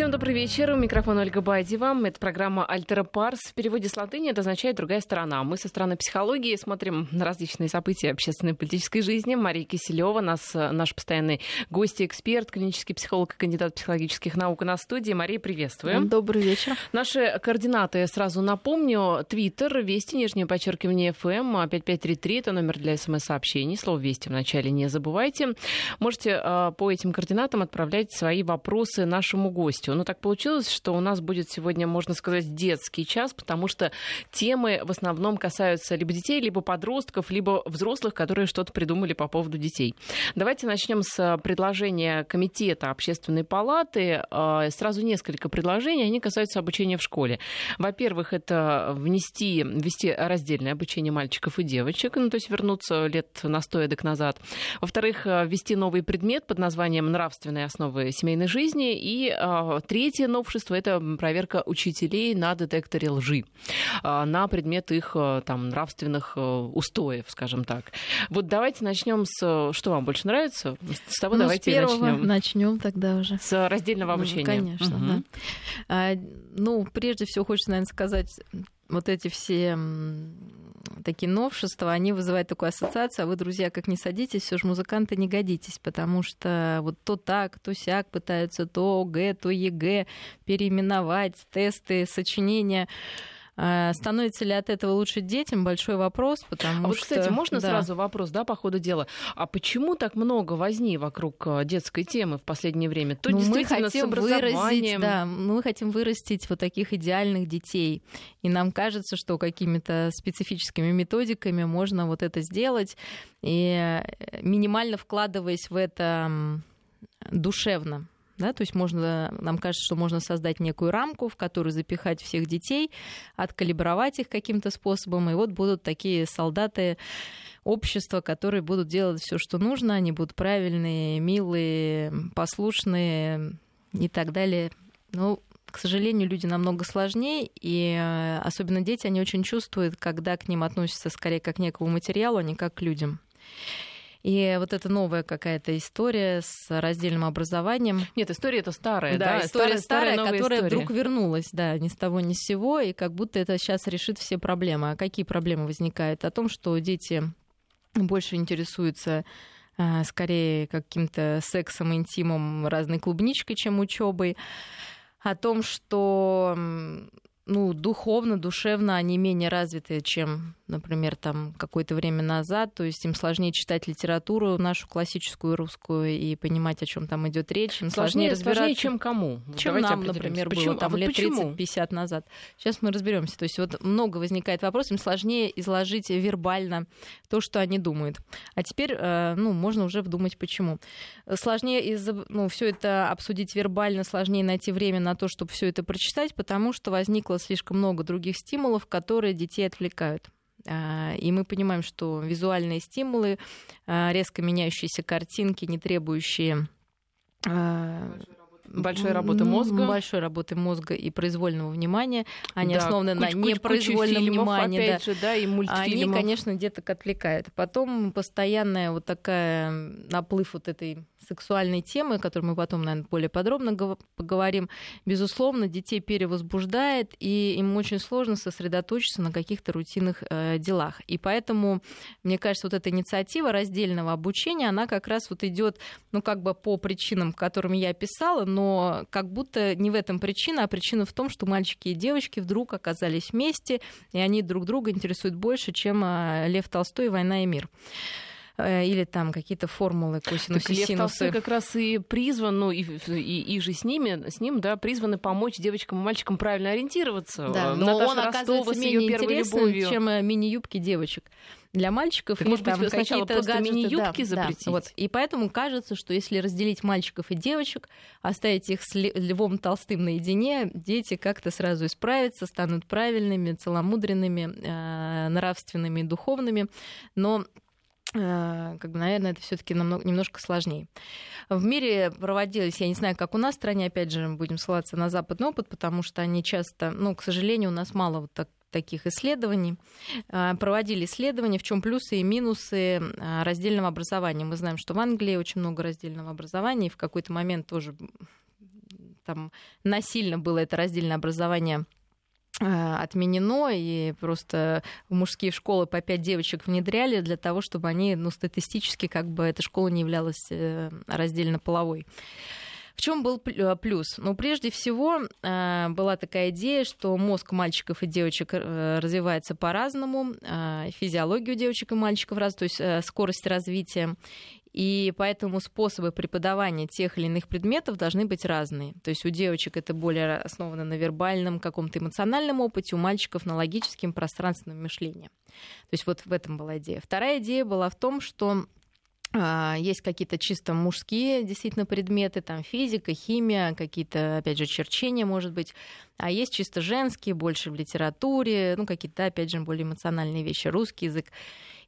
Всем добрый вечер. У микрофона Ольга Бадьева. Это программа «Альтера Парс». В переводе с латыни это означает «другая сторона». Мы со стороны психологии смотрим на различные события общественной и политической жизни. Мария Киселева, нас, наш постоянный гость и эксперт, клинический психолог и кандидат психологических наук на студии. Мария, приветствуем. Добрый вечер. Наши координаты сразу напомню. Твиттер, Вести, нижнее подчеркивание, ФМ, 5533. Это номер для смс-сообщений. Слово «Вести» вначале не забывайте. Можете а, по этим координатам отправлять свои вопросы нашему гостю гостю. Но так получилось, что у нас будет сегодня, можно сказать, детский час, потому что темы в основном касаются либо детей, либо подростков, либо взрослых, которые что-то придумали по поводу детей. Давайте начнем с предложения Комитета Общественной палаты. А, сразу несколько предложений, они касаются обучения в школе. Во-первых, это внести, ввести раздельное обучение мальчиков и девочек, ну, то есть вернуться лет на сто эдак назад. Во-вторых, ввести новый предмет под названием «Нравственные основы семейной жизни» и а, Третье новшество — это проверка учителей на детекторе лжи, а, на предмет их э, там, нравственных э, устоев, скажем так. Вот давайте начнем с... Что вам больше нравится? С того ну, давайте с первого начнем. начнем тогда уже. С раздельного обучения. Ну, конечно, угу. да. А, ну, прежде всего, хочется, наверное, сказать, вот эти все такие новшества, они вызывают такую ассоциацию, а вы, друзья, как не садитесь, все же музыканты не годитесь, потому что вот то так, то сяк пытаются, то ОГЭ, то ЕГЭ переименовать, тесты, сочинения. А, становится ли от этого лучше детям? Большой вопрос, потому а вот, что... кстати, можно да. сразу вопрос, да, по ходу дела? А почему так много возни вокруг а, детской темы в последнее время? То ну, действительно мы хотим с выразить, да, мы хотим вырастить вот таких идеальных детей. И нам кажется, что какими-то специфическими методиками можно вот это сделать. И э, минимально вкладываясь в это душевно. Да, то есть можно, нам кажется, что можно создать некую рамку, в которую запихать всех детей, откалибровать их каким-то способом, и вот будут такие солдаты общества, которые будут делать все, что нужно, они будут правильные, милые, послушные и так далее. Ну, к сожалению, люди намного сложнее, и э, особенно дети, они очень чувствуют, когда к ним относятся скорее как к некому материалу, а не как к людям. И вот эта новая какая-то история с раздельным образованием. Нет, история это старая, да, да история старая, старая которая история. вдруг вернулась, да, ни с того ни с сего, и как будто это сейчас решит все проблемы. А какие проблемы возникают? О том, что дети больше интересуются а, скорее каким-то сексом, интимом, разной клубничкой, чем учебой, о том, что ну, духовно, душевно они менее развиты, чем например, там какое-то время назад, то есть им сложнее читать литературу нашу классическую русскую и понимать, о чем там идет речь, им сложнее, сложнее разбираться. Сложнее, чем кому? Чем Давайте нам, например, почему? было там а вот лет 30-50 назад. Сейчас мы разберемся. То есть вот много возникает вопросов, им сложнее изложить вербально то, что они думают. А теперь, э, ну, можно уже вдумать, почему. Сложнее из, ну, все это обсудить вербально, сложнее найти время на то, чтобы все это прочитать, потому что возникло слишком много других стимулов, которые детей отвлекают. А, и мы понимаем, что визуальные стимулы, а, резко меняющиеся картинки, не требующие а, большой работы мозга. Большой работы мозга и произвольного внимания. Они да, основаны куч, на непроизвольном внимании. Опять да. Же, да, и Они, конечно, деток отвлекают. Потом постоянная вот такая наплыв вот этой сексуальной темы, о которой мы потом, наверное, более подробно поговорим, безусловно, детей перевозбуждает, и им очень сложно сосредоточиться на каких-то рутинных э, делах. И поэтому, мне кажется, вот эта инициатива раздельного обучения, она как раз вот идет, ну, как бы по причинам, которыми я описала, но как будто не в этом причина, а причина в том, что мальчики и девочки вдруг оказались вместе, и они друг друга интересуют больше, чем э, Лев Толстой «Война и мир». Э, или там какие-то формулы косинусы, так синусы. Толстой как раз и призван, ну и, и, и же с ними, с ним, да, призваны помочь девочкам и мальчикам правильно ориентироваться. Да, но Наташа он оказывается менее интересен, чем э, мини-юбки девочек для мальчиков так, или может там какие-то мини-юбки да, запретить. Да, вот. И поэтому кажется, что если разделить мальчиков и девочек, оставить их с Львом Толстым наедине, дети как-то сразу исправятся, станут правильными, целомудренными, э, нравственными, духовными. Но Э, как бы, наверное, это все-таки немножко сложнее. В мире проводились, я не знаю, как у нас в стране, опять же, будем ссылаться на западный опыт, потому что они часто, ну, к сожалению, у нас мало вот так, таких исследований. Э, проводили исследования, в чем плюсы и минусы э, раздельного образования. Мы знаем, что в Англии очень много раздельного образования, и в какой-то момент тоже там насильно было это раздельное образование отменено, и просто в мужские школы по пять девочек внедряли для того, чтобы они, ну, статистически, как бы эта школа не являлась раздельно половой. В чем был э, плюс? Ну, прежде всего, э, была такая идея, что мозг мальчиков и девочек э, развивается по-разному, физиология у девочек и мальчиков раз, то есть скорость развития. И поэтому способы преподавания тех или иных предметов должны быть разные. То есть у девочек это более основано на вербальном, каком-то эмоциональном опыте, у мальчиков на логическом, пространственном мышлении. То есть вот в этом была идея. Вторая идея была в том, что а, есть какие-то чисто мужские действительно предметы, там физика, химия, какие-то, опять же, черчения, может быть. А есть чисто женские, больше в литературе, ну, какие-то, опять же, более эмоциональные вещи, русский язык.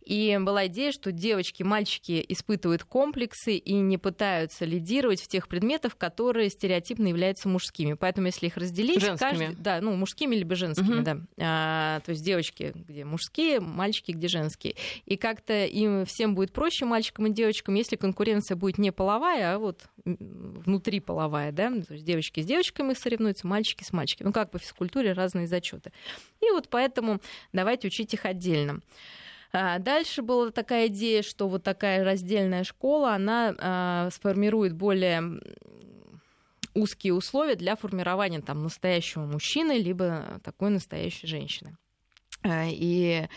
И была идея, что девочки, мальчики испытывают комплексы и не пытаются лидировать в тех предметах, которые стереотипно являются мужскими. Поэтому, если их разделить, женскими. каждый, да, ну мужскими либо женскими, угу. да, а, то есть девочки, где мужские, мальчики, где женские. И как-то им всем будет проще, мальчикам и девочкам, если конкуренция будет не половая, а вот внутри половая, да, то есть девочки с девочками соревнуются, мальчики с мальчиками. Ну как по физкультуре разные зачеты. И вот поэтому давайте учить их отдельно. А дальше была такая идея, что вот такая раздельная школа, она а, сформирует более узкие условия для формирования там настоящего мужчины либо такой настоящей женщины. А, и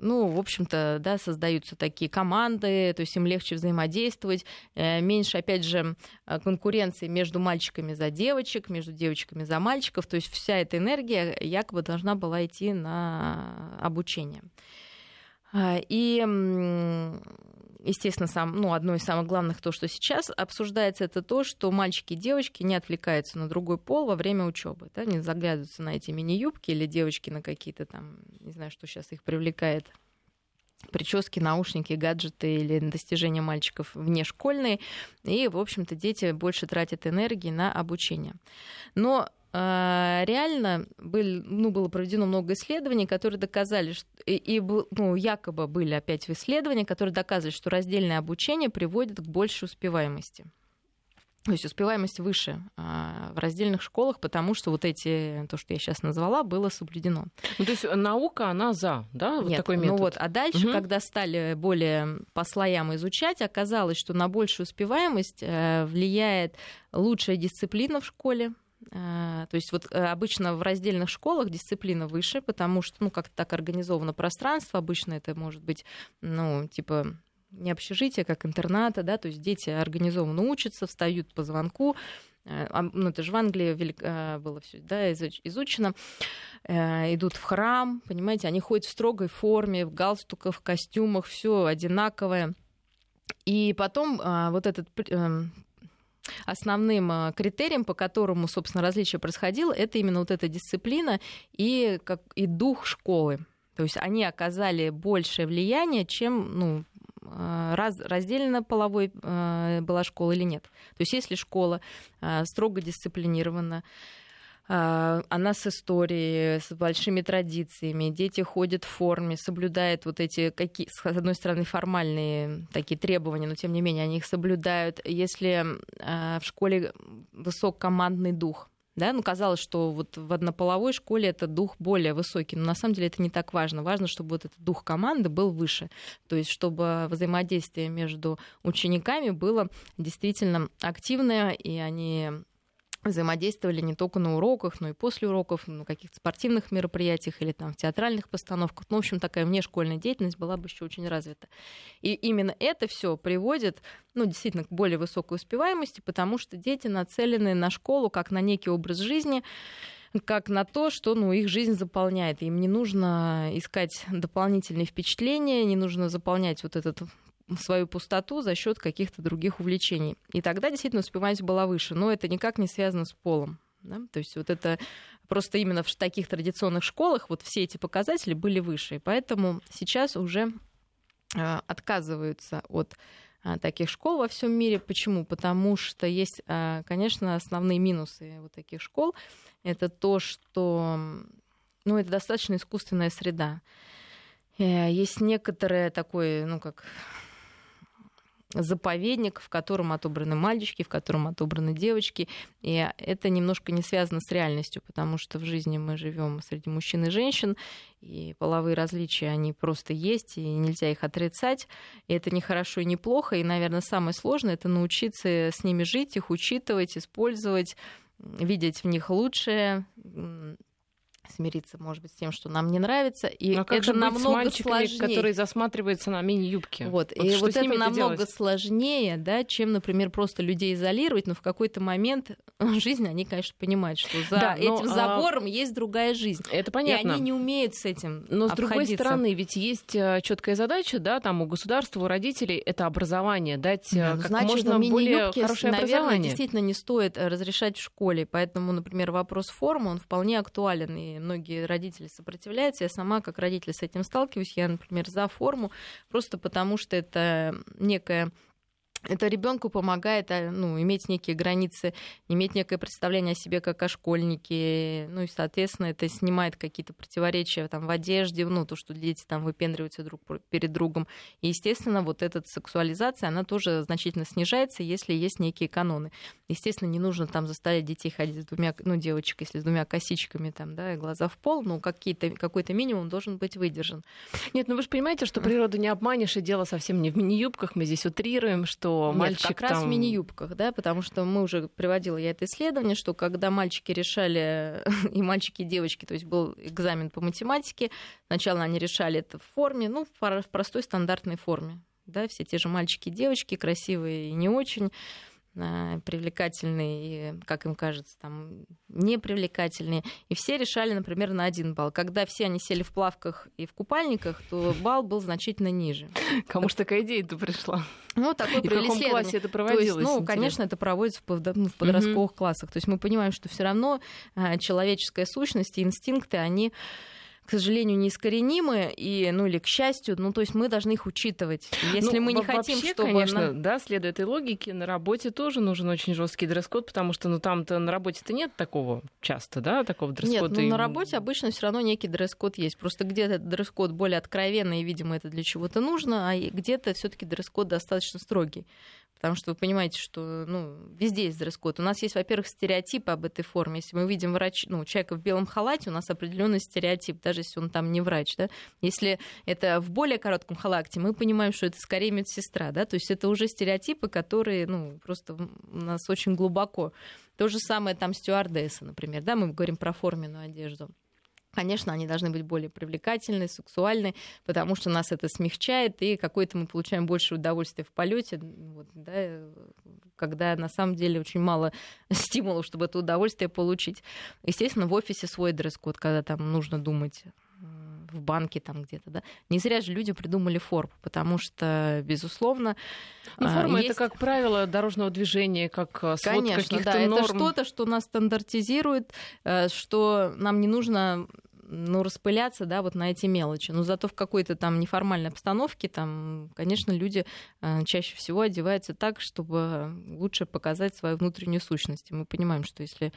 ну, в общем-то, да, создаются такие команды, то есть им легче взаимодействовать, э, меньше, опять же, э, конкуренции между мальчиками за девочек, между девочками за мальчиков, то есть вся эта энергия якобы должна была идти на обучение. А, и естественно, сам, ну, одно из самых главных, то, что сейчас обсуждается, это то, что мальчики и девочки не отвлекаются на другой пол во время учебы, да, не заглядываются на эти мини-юбки или девочки на какие-то там, не знаю, что сейчас их привлекает, прически, наушники, гаджеты или достижения мальчиков внешкольные. И, в общем-то, дети больше тратят энергии на обучение. Но реально был, ну, было проведено много исследований, которые доказали, что, и, и ну, якобы были опять исследования, которые доказывали, что раздельное обучение приводит к большей успеваемости. То есть успеваемость выше а, в раздельных школах, потому что вот эти, то, что я сейчас назвала, было соблюдено. Ну, то есть наука, она за, да, вот Нет, такой ну метод? Ну вот, а дальше, угу. когда стали более по слоям изучать, оказалось, что на большую успеваемость э, влияет лучшая дисциплина в школе, а, то есть вот э, обычно в раздельных школах дисциплина выше, потому что, ну, как-то так организовано пространство. Обычно это может быть, ну, типа не общежитие, как интерната, да, то есть дети организованно учатся, встают по звонку, э, а, ну, это же в Англии э, было все да, изучено, идут в храм, понимаете, они ходят в строгой форме, в галстуках, в костюмах, все одинаковое. И потом а, вот этот эм, основным а, критерием, по которому, собственно, различие происходило, это именно вот эта дисциплина и, как, и дух школы. То есть они оказали большее влияние, чем ну, а, раз, раздельно половой а, была школа или нет. То есть если школа строго дисциплинирована, она с историей, с большими традициями. Дети ходят в форме, соблюдают вот эти, какие, с одной стороны, формальные такие требования, но тем не менее они их соблюдают. Если а, в школе высок командный дух, да, ну, казалось, что вот в однополовой школе этот дух более высокий, но на самом деле это не так важно. Важно, чтобы вот этот дух команды был выше, то есть чтобы взаимодействие между учениками было действительно активное, и они взаимодействовали не только на уроках, но и после уроков, на каких-то спортивных мероприятиях или там в театральных постановках. Ну, в общем, такая внешкольная деятельность была бы еще очень развита. И именно это все приводит, ну, действительно, к более высокой успеваемости, потому что дети нацелены на школу как на некий образ жизни, как на то, что ну, их жизнь заполняет. Им не нужно искать дополнительные впечатления, не нужно заполнять вот этот свою пустоту за счет каких-то других увлечений. И тогда действительно успеваемость была выше, но это никак не связано с полом. Да? То есть вот это просто именно в таких традиционных школах вот все эти показатели были выше. И поэтому сейчас уже а, отказываются от а, таких школ во всем мире. Почему? Потому что есть, а, конечно, основные минусы вот таких школ. Это то, что ну, это достаточно искусственная среда. Э, есть некоторое такое, ну, как заповедник, в котором отобраны мальчики, в котором отобраны девочки. И это немножко не связано с реальностью, потому что в жизни мы живем среди мужчин и женщин, и половые различия, они просто есть, и нельзя их отрицать. И это не хорошо и не плохо. И, наверное, самое сложное — это научиться с ними жить, их учитывать, использовать, видеть в них лучшее, смириться, может быть, с тем, что нам не нравится. И Но как это же намного с мальчиками, сложнее. которые засматриваются на мини-юбки? Вот, вот и вот это намного делать? сложнее, да, чем, например, просто людей изолировать, но в какой-то момент жизни они, конечно, понимают, что за да, этим но, а, забором а... есть другая жизнь. Это понятно. И они не умеют с этим Но, с другой стороны, ведь есть э, четкая задача, да, там у государства, у родителей, это образование, дать да, э, ну, как значит, можно более хорошее наверное, образование. действительно не стоит э, разрешать в школе, поэтому, например, вопрос формы, он вполне актуален, и многие родители сопротивляются. Я сама как родитель с этим сталкиваюсь. Я, например, за форму, просто потому что это некая это ребенку помогает а, ну, иметь некие границы, иметь некое представление о себе как о школьнике. Ну и, соответственно, это снимает какие-то противоречия там, в одежде, ну, то, что дети там выпендриваются друг перед другом. И, естественно, вот эта сексуализация, она тоже значительно снижается, если есть некие каноны. Естественно, не нужно там заставлять детей ходить с двумя, ну, девочек, если с двумя косичками, там, да, и глаза в пол, ну, какие-то, какой-то минимум должен быть выдержан. Нет, ну вы же понимаете, что природу не обманешь, и дело совсем не в мини-юбках, мы здесь утрируем, что что Нет, мальчик как раз там... в мини-юбках, да, потому что мы уже приводила я это исследование, что когда мальчики решали, и мальчики, и девочки, то есть был экзамен по математике, сначала они решали это в форме, ну, в простой стандартной форме, да, все те же мальчики и девочки, красивые и не очень, привлекательные, и, как им кажется, там непривлекательные. И все решали, например, на один балл. Когда все они сели в плавках и в купальниках, то балл был значительно ниже. Кому же такая идея-то пришла? Ну, такой и в каком классе это проводилось? То есть, ну, конечно, это проводится в, ну, в подростковых классах. То есть мы понимаем, что все равно э, человеческая сущность и инстинкты, они к сожалению, неискоренимы, и, ну или к счастью, ну то есть мы должны их учитывать. Если ну, мы не вообще, хотим, чтобы... конечно, да, следуя этой логике, на работе тоже нужен очень жесткий дресс-код, потому что ну там-то на работе-то нет такого часто, да, такого дресс-кода. Нет, ну, и... на работе обычно все равно некий дресс-код есть. Просто где-то этот дресс-код более откровенный, и, видимо, это для чего-то нужно, а где-то все таки дресс-код достаточно строгий. Потому что вы понимаете, что ну, везде есть дресс-код. У нас есть, во-первых, стереотипы об этой форме. Если мы видим врач, ну, человека в белом халате, у нас определенный стереотип, даже если он там не врач. Да? Если это в более коротком халате, мы понимаем, что это скорее медсестра. Да? То есть это уже стереотипы, которые ну, просто у нас очень глубоко. То же самое там стюардесса, например. Да? Мы говорим про форменную одежду. Конечно, они должны быть более привлекательны, сексуальны, потому что нас это смягчает, и какое-то мы получаем больше удовольствия в полете, вот, да, когда на самом деле очень мало стимулов, чтобы это удовольствие получить. Естественно, в офисе свой дресс-код, когда там нужно думать в банке там где-то, да. Не зря же люди придумали форму, потому что, безусловно, ну, форма есть... это, как правило, дорожного движения, как э, свод Конечно, да, норм. это что-то, что нас стандартизирует, э, что нам не нужно ну, распыляться, да, вот на эти мелочи. Но зато в какой-то там неформальной обстановке, там, конечно, люди э, чаще всего одеваются так, чтобы лучше показать свою внутреннюю сущность. И мы понимаем, что если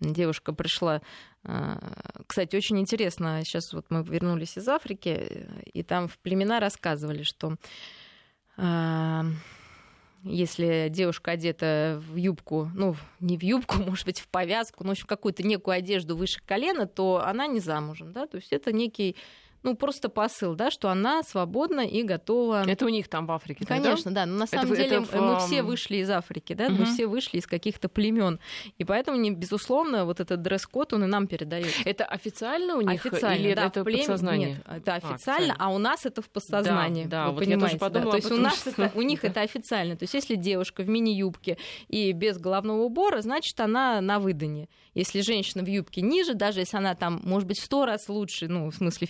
девушка пришла... Э, кстати, очень интересно, сейчас вот мы вернулись из Африки, и там в племена рассказывали, что э, если девушка одета в юбку, ну, не в юбку, может быть, в повязку, но в какую-то некую одежду выше колена, то она не замужем, да, то есть это некий ну, просто посыл, да, что она свободна и готова. Это у них там в Африке. Конечно, да. да. Но на самом это, деле это в... мы все вышли из Африки, да, угу. мы все вышли из каких-то племен. И поэтому, не, безусловно, вот этот дресс-код он и нам передает. Это официально у них официально, или да, это плем... подсознание? Нет, это а, официально, а, а у нас это в подсознании. Да, да вот понимаете, я тоже подумала, да. То есть у нас это, у них это официально. То есть если девушка в мини-юбке и без головного убора, значит она на выдане. Если женщина в юбке ниже, даже если она там, может быть, в сто раз лучше, ну, в смысле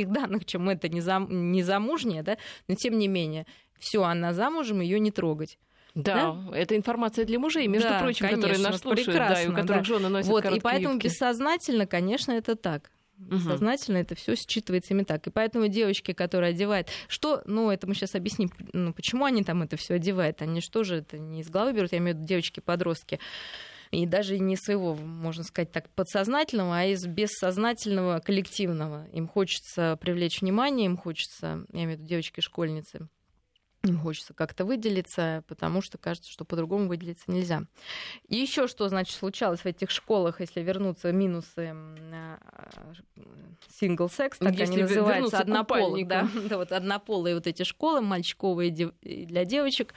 физических данных, чем это не, зам, не замужняя, да, но тем не менее, все, она замужем, ее не трогать. Да, да, это информация для мужей, между да, прочим, конечно, которые нас слушают, да, и у которых да. жены носят Вот, и поэтому юбки. бессознательно, конечно, это так. Сознательно это все считывается именно так. И поэтому девочки, которые одевают, что, ну, это мы сейчас объясним, ну, почему они там это все одевают. Они что же это не из головы берут, я имею в виду девочки-подростки и даже не своего, можно сказать так, подсознательного, а из бессознательного коллективного. Им хочется привлечь внимание, им хочется, я имею в виду девочки-школьницы, им хочется как-то выделиться, потому что кажется, что по-другому выделиться нельзя. И еще что, значит, случалось в этих школах, если вернуться минусы сингл-секс, так если они называются, однополых, да, да, вот однополые вот эти школы, мальчиковые для девочек,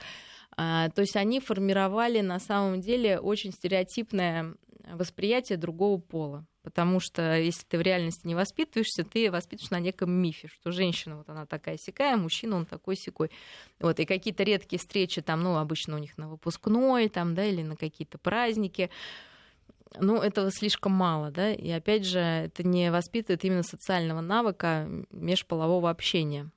а, то есть они формировали на самом деле очень стереотипное восприятие другого пола. Потому что если ты в реальности не воспитываешься, ты воспитываешь на неком мифе, что женщина вот она такая сякая, мужчина он такой секой. Вот, и какие-то редкие встречи там, ну, обычно у них на выпускной, там, да, или на какие-то праздники, ну, этого слишком мало, да, и опять же, это не воспитывает именно социального навыка межполового общения.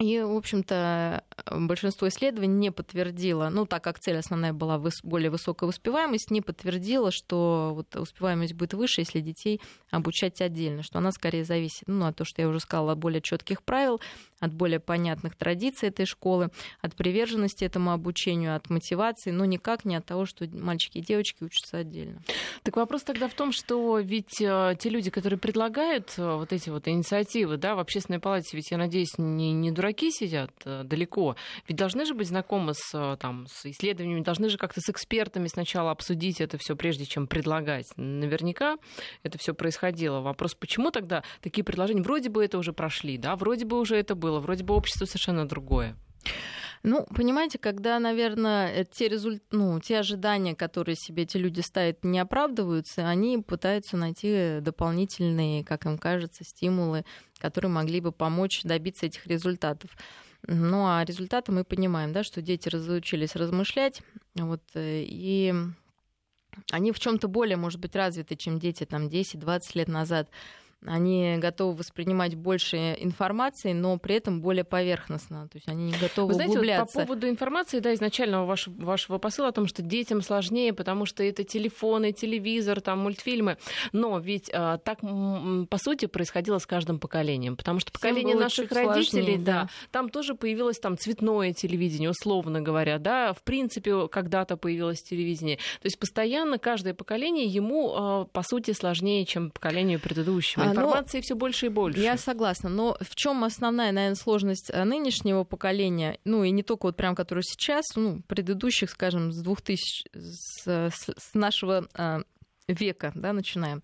И, в общем-то, большинство исследований не подтвердило, ну, так как цель основная была более высокая успеваемость, не подтвердило, что вот успеваемость будет выше, если детей обучать отдельно, что она скорее зависит, ну, от того, что я уже сказала, более четких правил, от более понятных традиций этой школы, от приверженности этому обучению, от мотивации, но никак не от того, что мальчики и девочки учатся отдельно. Так вопрос тогда в том, что ведь э, те люди, которые предлагают э, вот эти вот инициативы, да, в общественной палате, ведь, я надеюсь, не, не дураки сидят э, далеко, ведь должны же быть знакомы с, там, с исследованиями, должны же как-то с экспертами сначала обсудить это все, прежде чем предлагать. Наверняка это все происходило. Вопрос, почему тогда такие предложения, вроде бы это уже прошли, да, вроде бы уже это было, было. Вроде бы общество совершенно другое. Ну, понимаете, когда, наверное, те, результ... ну, те ожидания, которые себе эти люди ставят, не оправдываются, они пытаются найти дополнительные, как им кажется, стимулы, которые могли бы помочь добиться этих результатов. Ну, а результаты мы понимаем, да, что дети разучились размышлять, вот, э, и они в чем-то более, может быть, развиты, чем дети там 10-20 лет назад они готовы воспринимать больше информации, но при этом более поверхностно. То есть они не готовы Вы знаете, углубляться. Вот по поводу информации, да, изначального вашего, вашего посыла о том, что детям сложнее, потому что это телефоны, телевизор, там мультфильмы. Но ведь а, так, по сути, происходило с каждым поколением. Потому что поколение наших родителей, сложнее, да, да, там тоже появилось там цветное телевидение, условно говоря, да, в принципе, когда-то появилось телевидение. То есть постоянно каждое поколение ему, а, по сути, сложнее, чем поколению предыдущему информации но, все больше и больше. Я согласна. Но в чем основная, наверное, сложность э, нынешнего поколения, ну и не только вот прям, которое сейчас, ну, предыдущих, скажем, с 2000, с, с, нашего а, века, да, начинаем.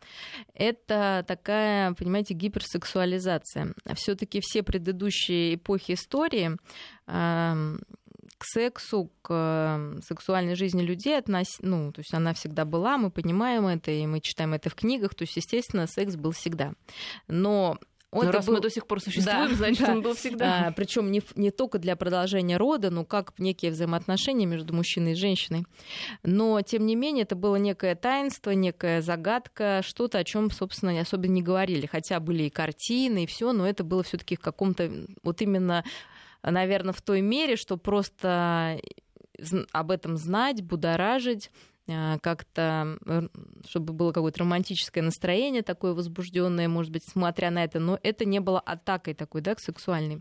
Это такая, понимаете, гиперсексуализация. Все-таки все предыдущие эпохи истории к сексу, к сексуальной жизни людей относ... ну, то есть она всегда была, мы понимаем это, и мы читаем это в книгах, то есть, естественно, секс был всегда. Но он но раз был... мы до сих пор существуем, да, значит, да. он был всегда. А, Причем не, не только для продолжения рода, но как некие взаимоотношения между мужчиной и женщиной. Но, тем не менее, это было некое таинство, некая загадка, что-то, о чем, собственно, особенно не говорили. Хотя были и картины, и все, но это было все-таки в каком-то вот именно наверное, в той мере, что просто об этом знать, будоражить, а, как-то, чтобы было какое-то романтическое настроение такое возбужденное, может быть, смотря на это, но это не было атакой такой, да, сексуальной.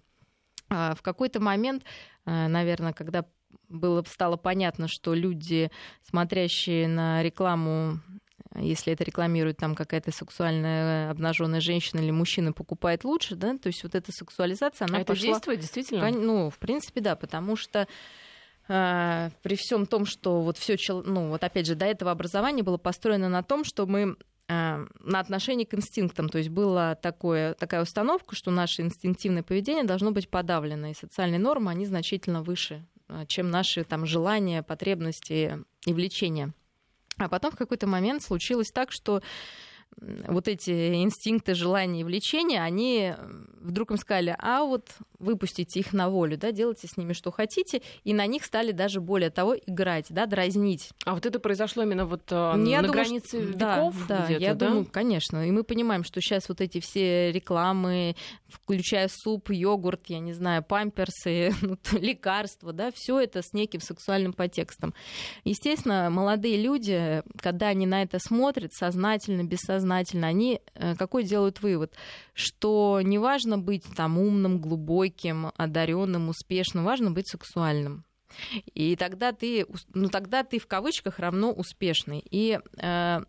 А в какой-то момент, а, наверное, когда было, стало понятно, что люди, смотрящие на рекламу если это рекламирует там какая-то сексуальная обнаженная женщина или мужчина покупает лучше, да, то есть вот эта сексуализация, она а пошла... это действует действительно? Ну, в принципе, да, потому что э, при всем том, что вот все, ну вот опять же, до этого образование было построено на том, что мы э, на отношении к инстинктам. То есть была такое, такая установка, что наше инстинктивное поведение должно быть подавлено, и социальные нормы, они значительно выше, чем наши там, желания, потребности и влечения. А потом в какой-то момент случилось так, что вот эти инстинкты, желания и влечения, они вдруг им сказали, а вот выпустите их на волю, да, делайте с ними что хотите, и на них стали даже более того играть, да, дразнить. А вот это произошло именно вот э, на думаю, границе что... веков Да, да я да? думаю, конечно. И мы понимаем, что сейчас вот эти все рекламы, включая суп, йогурт, я не знаю, памперсы, ну, лекарства, да, все это с неким сексуальным подтекстом. Естественно, молодые люди, когда они на это смотрят, сознательно, бессознательно, они э, какой делают вывод? Что неважно быть там умным, глубоким, одаренным, успешным, важно быть сексуальным. И тогда ты, ну тогда ты в кавычках равно успешный. И э,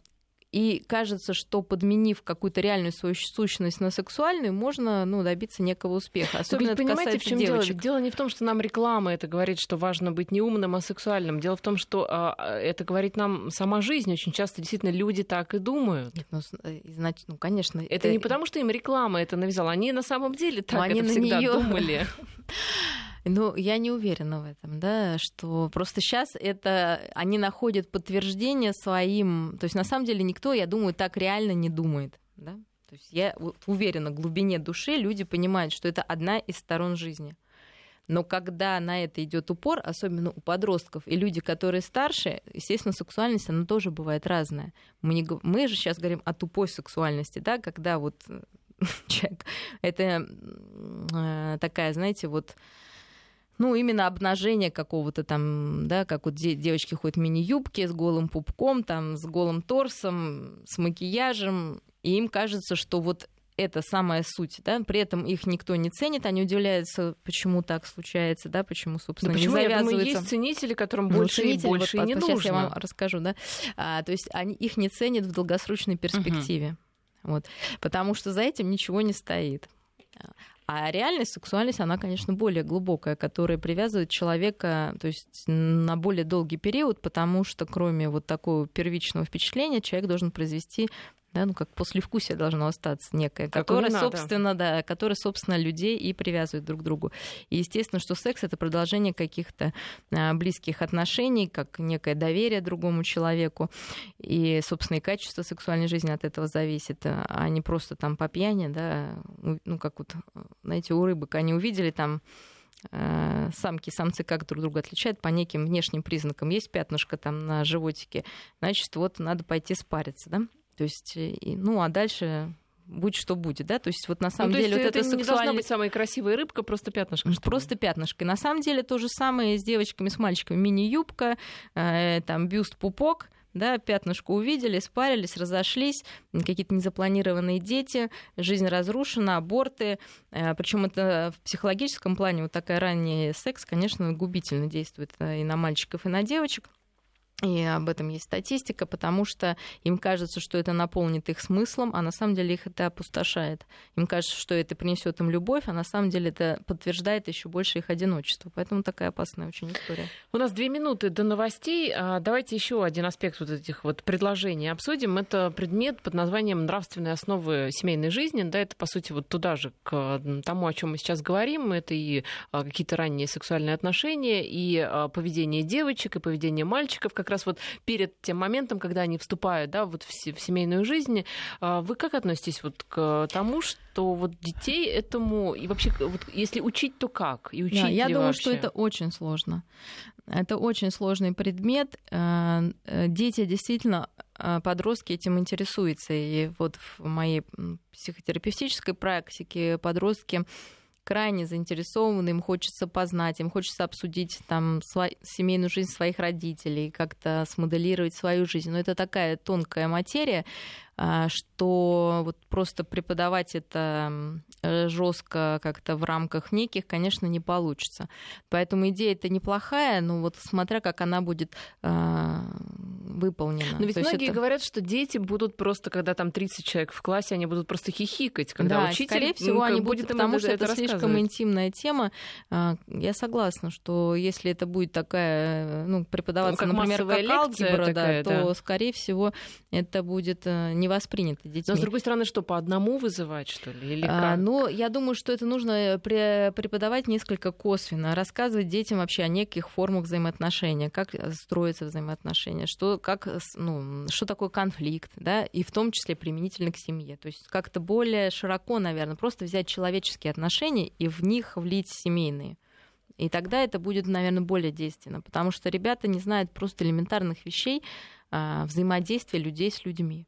И кажется, что подменив какую-то реальную свою сущность на сексуальную, можно ну, добиться некого успеха. Особенно это понимаете, в чем девочек. дело? Дело не в том, что нам реклама это говорит, что важно быть не умным, а сексуальным. Дело в том, что а, а это говорит нам сама жизнь. Очень часто действительно люди так и думают. Нет, ну, значит, ну, конечно. Это, это не потому, что им реклама это навязала. Они на самом деле так они это всегда неё... думали. Ну, я не уверена в этом, да, что просто сейчас это они находят подтверждение своим, то есть на самом деле никто, я думаю, так реально не думает, да. То есть я уверена, в глубине души люди понимают, что это одна из сторон жизни. Но когда на это идет упор, особенно у подростков и люди, которые старше, естественно, сексуальность, она тоже бывает разная. Мы, не, мы же сейчас говорим о тупой сексуальности, да, когда вот человек, это э, такая, знаете, вот ну, именно обнажение какого-то там, да, как вот девочки ходят в мини-юбке с голым пупком, там, с голым торсом, с макияжем, и им кажется, что вот это самая суть, да, при этом их никто не ценит, они удивляются, почему так случается, да, почему, собственно, ну, почему? не завязывается. Я думаю, есть ценители, которым ну, больше ценители, и больше вот, и не сейчас нужно. я вам расскажу, да, а, то есть они, их не ценят в долгосрочной перспективе, угу. вот, потому что за этим ничего не стоит. А реальная сексуальность, она, конечно, более глубокая, которая привязывает человека то есть, на более долгий период, потому что кроме вот такого первичного впечатления человек должен произвести да, ну как послевкусие должно остаться некое, которое, собственно, да, которое, собственно, людей и привязывает друг к другу. И естественно, что секс это продолжение каких-то а, близких отношений, как некое доверие другому человеку, и, собственно, и качество сексуальной жизни от этого зависит, а не просто там по пьяни, да, ну как вот, знаете, у рыбок они увидели там а, самки и самцы как друг друга отличают по неким внешним признакам. Есть пятнышко там на животике, значит, вот надо пойти спариться, да? То есть, э, ну, а дальше будь что будет, да, то есть вот на самом ну, деле вот это, это сексуальный... не должна быть самая красивая рыбка, просто пятнышко. Просто пятнышко. И на самом деле то же самое с девочками, с мальчиками. Мини-юбка, э, там бюст, пупок, да, пятнышко увидели, спарились, разошлись, какие-то незапланированные дети, жизнь разрушена, аборты. Э, Причем это в психологическом плане вот такая ранний секс, конечно, губительно действует э, и на мальчиков, и на девочек. И об этом есть статистика, потому что им кажется, что это наполнит их смыслом, а на самом деле их это опустошает. Им кажется, что это принесет им любовь, а на самом деле это подтверждает еще больше их одиночество. Поэтому такая опасная очень история. У нас две минуты до новостей. А, давайте еще один аспект вот этих вот предложений обсудим. Это предмет под названием «Нравственные основы семейной жизни». Да, это, по сути, вот туда же, к тому, о чем мы сейчас говорим. Это и а, какие-то ранние сексуальные отношения, и а, поведение девочек, и поведение мальчиков, как как раз вот перед тем моментом, когда они вступают да, вот в, в семейную жизнь. А вы как относитесь вот к тому, что вот детей этому и вообще вот если учить, то как? И учить да, я думаю, вообще? что это очень сложно. Это очень сложный предмет. Э, э, дети действительно э, подростки этим интересуются. И вот в моей психотерапевтической практике подростки крайне заинтересованы, им хочется познать, им хочется обсудить там свой, семейную жизнь своих родителей, как-то смоделировать свою жизнь. Но это такая тонкая материя, что вот просто преподавать это э, жестко как-то в рамках неких, конечно, не получится. Поэтому идея это неплохая, но вот смотря как она будет э, выполнена. Но ведь То многие это... говорят, что дети будут просто, когда там 30 человек в классе, они будут просто хихикать, когда да, учитель скорее всего, они будут, потому что это, это слишком интимная тема. А, я согласна, что если это будет такая, ну, преподаваться, ну, как например, как алгебра, такая, да, то, скорее всего, это будет не не воспринято детьми. Но, с другой стороны, что, по одному вызывать, что ли? Или а, ну, я думаю, что это нужно э, преподавать несколько косвенно, рассказывать детям вообще о неких формах взаимоотношения, как э, строятся взаимоотношения, что, как, ну, что такое конфликт, да, и в том числе применительно к семье. То есть как-то более широко, наверное, просто взять человеческие отношения и в них влить семейные. И тогда это будет, наверное, более действенно, потому что ребята не знают просто элементарных вещей а, взаимодействия людей с людьми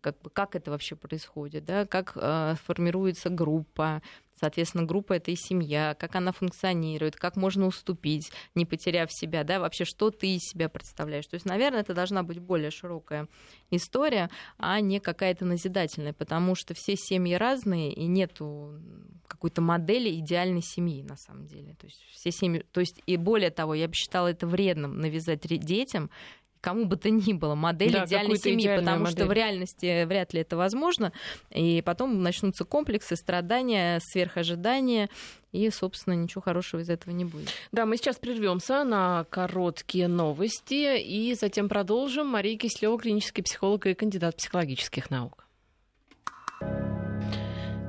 как, как это вообще происходит, да, как э, формируется группа, соответственно, группа это и семья, как она функционирует, как можно уступить, не потеряв себя, да, вообще, что ты из себя представляешь. То есть, наверное, это должна быть более широкая история, а не какая-то назидательная, потому что все семьи разные, и нету какой-то модели идеальной семьи, на самом деле. То есть, все семьи, то есть, и более того, я бы считала это вредным навязать детям кому бы то ни было модель да, идеальной семьи, потому модель. что в реальности вряд ли это возможно. И потом начнутся комплексы, страдания, сверхожидания, и, собственно, ничего хорошего из этого не будет. Да, мы сейчас прервемся на короткие новости и затем продолжим. Мария Кислева, клинический психолог и кандидат психологических наук.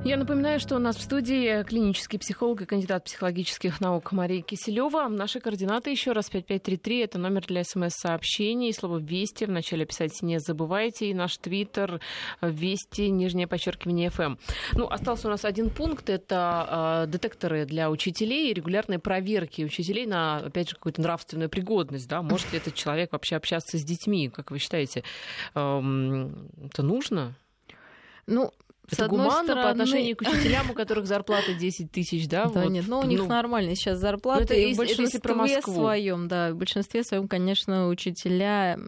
Я напоминаю, что у нас в студии клинический психолог и кандидат психологических наук Мария Киселева. Наши координаты еще раз 5533. Это номер для смс-сообщений. Слово «Вести» вначале писать не забывайте. И наш твиттер «Вести», нижнее подчеркивание «ФМ». Ну, остался у нас один пункт. Это э, детекторы для учителей и регулярные проверки учителей на, опять же, какую-то нравственную пригодность. Да? Может ли этот человек вообще общаться с детьми? Как вы считаете, эм, это нужно? Ну, это гуманно стороны... по отношению к учителям, у которых зарплата 10 тысяч, да? Да, вот, нет, но ну, у них ну, нормальные сейчас зарплаты. Это, и в большинстве про своем, да, в большинстве своем, конечно, учителя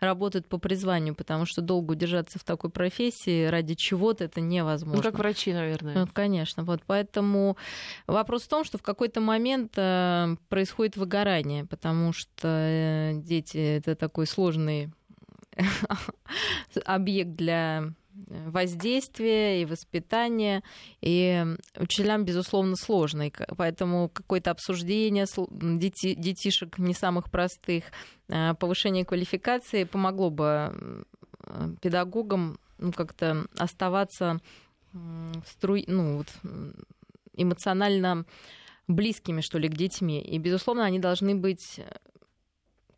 работают по призванию, потому что долго удержаться в такой профессии ради чего-то это невозможно. Ну, как врачи, наверное. Ну, конечно, вот, поэтому вопрос в том, что в какой-то момент э, происходит выгорание, потому что э, дети это такой сложный объект для воздействие и воспитание. И учителям, безусловно, сложно. И поэтому какое-то обсуждение дети, детишек не самых простых, а, повышение квалификации помогло бы педагогам ну, как-то оставаться струй, ну, вот, эмоционально близкими, что ли, к детьми. И, безусловно, они должны быть э,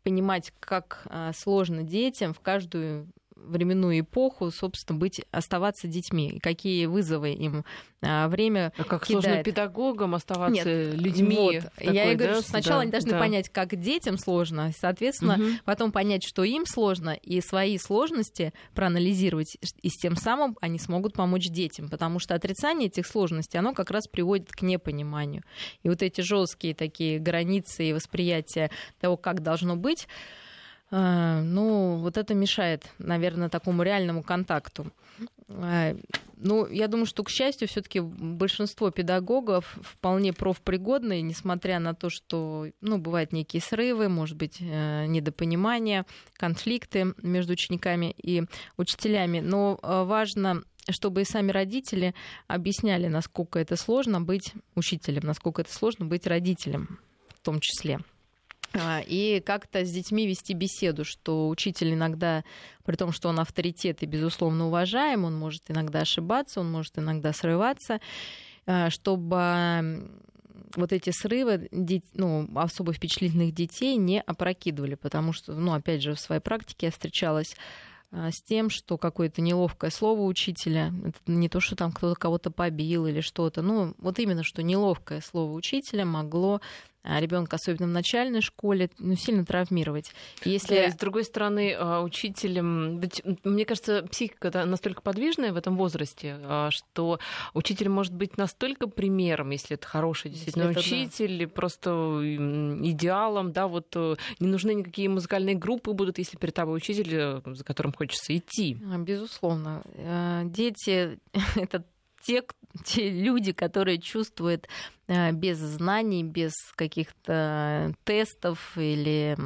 понимать, как сложно детям в каждую временную эпоху, собственно, быть, оставаться детьми, какие вызовы им а, время а как кидает. сложно педагогам оставаться Нет, людьми. Вот. Такой, Я и говорю, да? что сначала да, они должны да. понять, как детям сложно, соответственно, угу. потом понять, что им сложно, и свои сложности проанализировать, и с тем самым они смогут помочь детям, потому что отрицание этих сложностей, оно как раз приводит к непониманию. И вот эти жесткие такие границы и восприятия того, как должно быть, ну, вот это мешает, наверное, такому реальному контакту. А, ну, я думаю, что, к счастью, все-таки большинство педагогов вполне профпригодные, несмотря на то, что, ну, бывают некие срывы, может быть, э, недопонимания, конфликты между учениками и учителями. Но э, важно чтобы и сами родители объясняли, насколько это сложно быть учителем, насколько это сложно быть родителем в том числе. А, и как-то с детьми вести беседу, что учитель иногда, при том, что он авторитет и, безусловно, уважаем, он может иногда ошибаться, он может иногда срываться, а, чтобы вот эти срывы ну, особо впечатлительных детей не опрокидывали, потому что, ну, опять же, в своей практике я встречалась а, с тем, что какое-то неловкое слово учителя, это не то, что там кто-то кого-то побил или что-то, ну вот именно, что неловкое слово учителя могло ребенка, особенно в начальной школе, ну, сильно травмировать. Если... Да, с другой стороны, а, учителем... Ведь, мне кажется, психика настолько подвижная в этом возрасте, а, что учитель может быть настолько примером, если это хороший действительно если учитель, да. просто идеалом, да, вот э, не нужны никакие музыкальные группы будут, если перед тобой учитель, э, за которым хочется идти. Безусловно. Э, дети — это те, те люди, которые чувствуют э, без знаний, без каких-то тестов или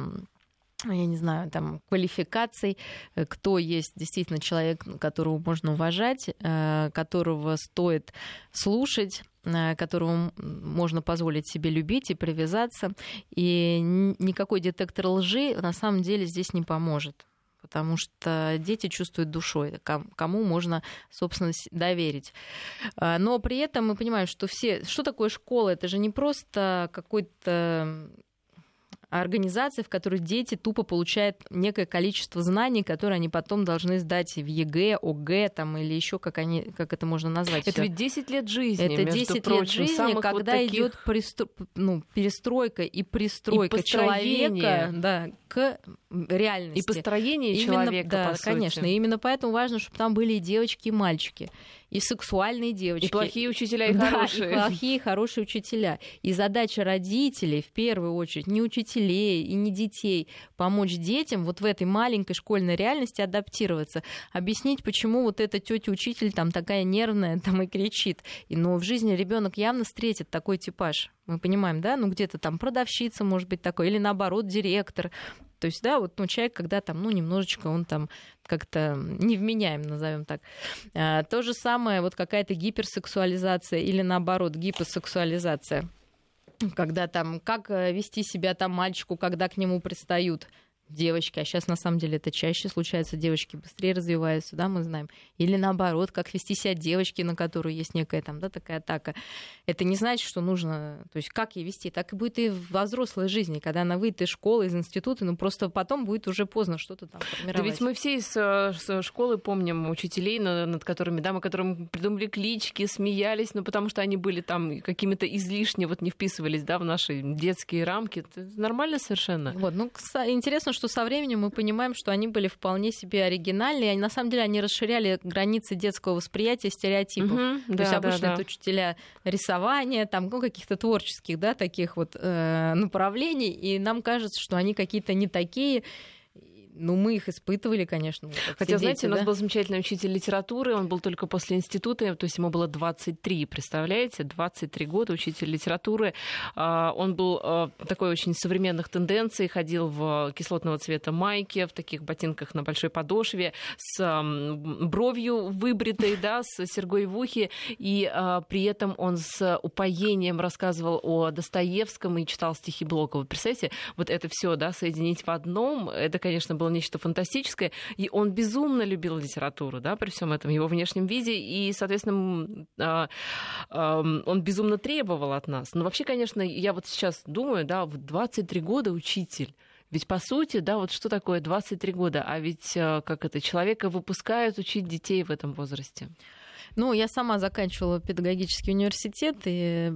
я не знаю, там, квалификаций, э, кто есть действительно человек, которого можно уважать, э, которого стоит слушать, которого можно позволить себе любить и привязаться. И никакой детектор лжи на самом деле здесь не поможет потому что дети чувствуют душой, кому можно, собственно, доверить. А, но при этом мы понимаем, что все... Что такое школа? Это же не просто какой-то организации, в которой дети тупо получают некое количество знаний, которые они потом должны сдать в ЕГЭ, ОГЭ там, или еще как, они, как это можно назвать. Это ведь 10 лет жизни. Это 10 прочим, лет жизни, когда вот таких... идет пристро... ну, перестройка и пристройка и человека да, к реальности. И построение именно, человека, Да, по конечно. Сути. И именно поэтому важно, чтобы там были и девочки, и мальчики и сексуальные девочки. И плохие учителя, и хорошие. Да, и плохие, и хорошие учителя. И задача родителей, в первую очередь, не учителей, учителей и не детей, помочь детям вот в этой маленькой школьной реальности адаптироваться, объяснить, почему вот эта тетя-учитель там такая нервная там и кричит. И, но в жизни ребенок явно встретит такой типаж. Мы понимаем, да, ну где-то там продавщица может быть такой, или наоборот директор. То есть, да, вот ну, человек, когда там, ну, немножечко он там как-то невменяем, назовем так. А, то же самое, вот какая-то гиперсексуализация или наоборот гипосексуализация когда там, как э, вести себя там мальчику, когда к нему пристают девочки, а сейчас на самом деле это чаще случается, девочки быстрее развиваются, да, мы знаем. Или наоборот, как вести себя девочки, на которую есть некая там, да, такая атака. Это не значит, что нужно, то есть как ей вести, так и будет и во взрослой жизни, когда она выйдет из школы, из института, ну просто потом будет уже поздно что-то там формировать. Да ведь мы все из э, школы помним учителей, над которыми, да, мы которым придумали клички, смеялись, ну потому что они были там какими-то излишне, вот не вписывались, да, в наши детские рамки. Это нормально совершенно. Вот, ну, интересно, что что со временем мы понимаем, что они были вполне себе оригинальные. И на самом деле они расширяли границы детского восприятия стереотипов. Угу, То да, есть обычно да, да. это учителя рисования, там, ну, каких-то творческих, да, таких вот э, направлений. И нам кажется, что они какие-то не такие. Ну, мы их испытывали, конечно. Хотя, знаете, дети, у нас был замечательный учитель литературы, он был только после института, то есть ему было 23, представляете, 23 года учитель литературы. А, он был а, такой очень современных тенденций, ходил в кислотного цвета майке, в таких ботинках на большой подошве, с бровью выбритой, да, с серьгой в ухе, и а, при этом он с упоением рассказывал о Достоевском и читал стихи Блокова. Представляете, вот это все, да, соединить в одном, это, конечно, было нечто фантастическое. И он безумно любил литературу, да, при всем этом его внешнем виде. И, соответственно, а, он безумно требовал от нас. Но вообще, конечно, я вот сейчас думаю, да, в 23 года учитель. Ведь по сути, да, вот что такое 23 года? А ведь а, как это, человека выпускают учить детей в этом возрасте. Ну, я сама заканчивала педагогический университет и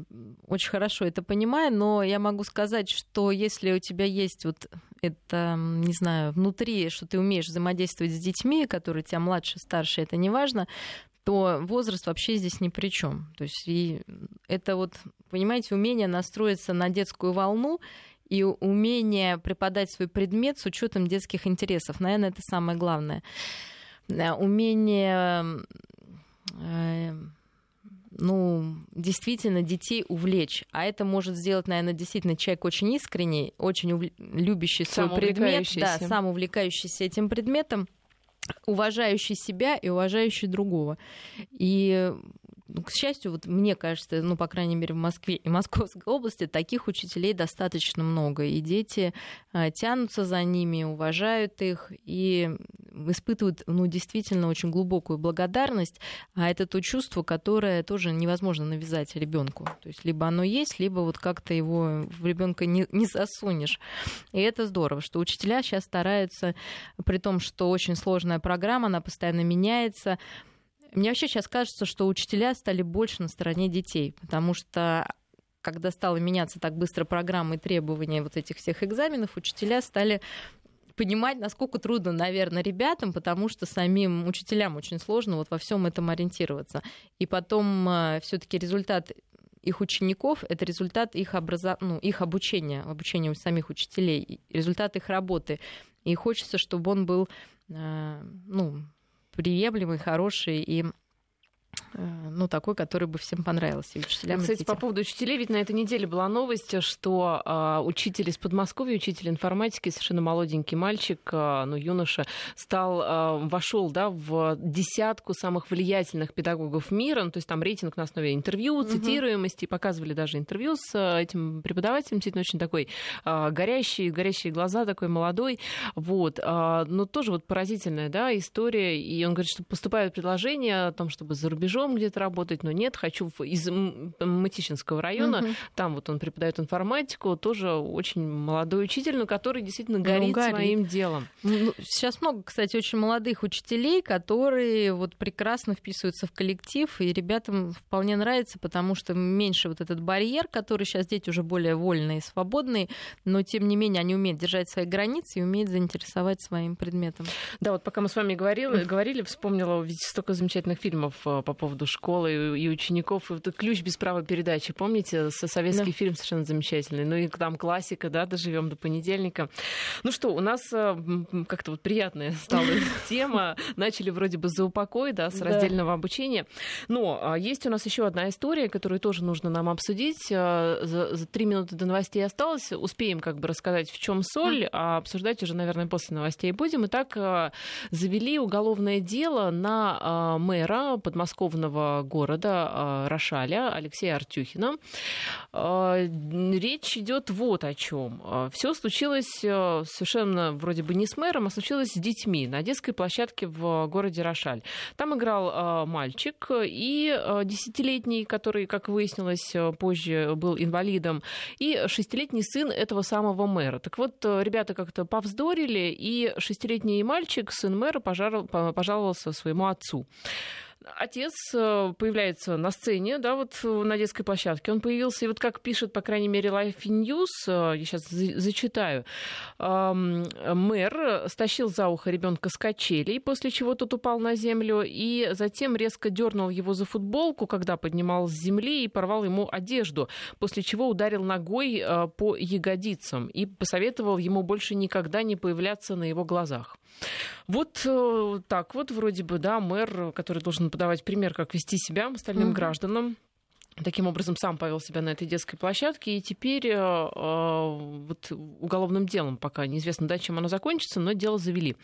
очень хорошо это понимаю, но я могу сказать, что если у тебя есть вот это, не знаю, внутри, что ты умеешь взаимодействовать с детьми, которые тебя младше, старше, это не важно, то возраст вообще здесь ни при чем. То есть и это вот, понимаете, умение настроиться на детскую волну и умение преподать свой предмет с учетом детских интересов. Наверное, это самое главное. Э, умение ну, действительно детей увлечь. А это может сделать, наверное, действительно человек очень искренний, очень ув... любящий свой предмет, да, сам увлекающийся этим предметом, уважающий себя и уважающий другого. И к счастью, вот мне кажется, ну, по крайней мере, в Москве и Московской области таких учителей достаточно много. И дети а, тянутся за ними, уважают их и испытывают, ну, действительно очень глубокую благодарность. А это то чувство, которое тоже невозможно навязать ребенку. То есть либо оно есть, либо вот как-то его в ребенка не, не засунешь. И это здорово, что учителя сейчас стараются, при том, что очень сложная программа, она постоянно меняется, мне вообще сейчас кажется, что учителя стали больше на стороне детей, потому что когда стала меняться так быстро программа и требования вот этих всех экзаменов, учителя стали понимать, насколько трудно, наверное, ребятам, потому что самим учителям очень сложно вот во всем этом ориентироваться. И потом э, все-таки результат их учеников это результат их, образа... ну, их обучения, обучения самих учителей, результат их работы. И хочется, чтобы он был э, ну, приемлемый, хороший и ну, такой, который бы всем понравился, и учителям, Кстати, и по поводу учителей, ведь на этой неделе была новость, что э, учитель из Подмосковья, учитель информатики, совершенно молоденький мальчик, э, ну, юноша, стал, э, вошел, да, в десятку самых влиятельных педагогов мира, ну, то есть там рейтинг на основе интервью, цитируемости, угу. показывали даже интервью с этим преподавателем, действительно очень такой э, горящий, горящие глаза, такой молодой, вот, э, но тоже вот поразительная, да, история, и он говорит, что поступают предложения о том, чтобы за рубежом рубежом где-то работать, но нет, хочу из Матищинского района, угу. там вот он преподает информатику, тоже очень молодой учитель, но который действительно горит, ну, горит. своим делом. Ну, сейчас много, кстати, очень молодых учителей, которые вот прекрасно вписываются в коллектив, и ребятам вполне нравится, потому что меньше вот этот барьер, который сейчас дети уже более вольные и свободные, но тем не менее они умеют держать свои границы и умеют заинтересовать своим предметом. Да, вот пока мы с вами говорили, говорили вспомнила ведь столько замечательных фильмов э, по поводу поводу школы и учеников. И ключ без права передачи, помните, со советский да. фильм совершенно замечательный. Ну и там классика, да, доживем до понедельника. Ну что, у нас э, как-то вот приятная стала тема. Начали вроде бы за упокой, да, с раздельного обучения. Но а, есть у нас еще одна история, которую тоже нужно нам обсудить. Э, за три минуты до новостей осталось. Успеем как бы рассказать, в чем соль, а обсуждать уже, наверное, после новостей будем. Итак, э, завели уголовное дело на мэра подмосковного города Рошаля Алексея Артюхина. Речь идет вот о чем. Все случилось совершенно вроде бы не с мэром, а случилось с детьми на детской площадке в городе Рошаль. Там играл э, мальчик и э, десятилетний, который, как выяснилось, э, позже был инвалидом, и шестилетний сын этого самого мэра. Так вот, ребята как-то повздорили, и шестилетний мальчик, сын мэра, пожаловался своему отцу отец э, появляется на сцене, да, вот на детской площадке. Он появился, и вот как пишет, по крайней мере, Life News, э, я сейчас зачитаю, мэр стащил за ухо ребенка с качелей, после чего тот упал на землю, и затем резко дернул его за футболку, когда поднимал с земли, и порвал ему одежду, после чего ударил ногой э, по ягодицам и посоветовал ему больше никогда не появляться на его глазах. Вот э, так вот, вроде бы, да, мэр, который должен подавать пример, как вести себя остальным mm-hmm. гражданам, таким образом сам повел себя на этой детской площадке, и теперь э, э, вот уголовным делом пока неизвестно, да, чем оно закончится, но дело завели.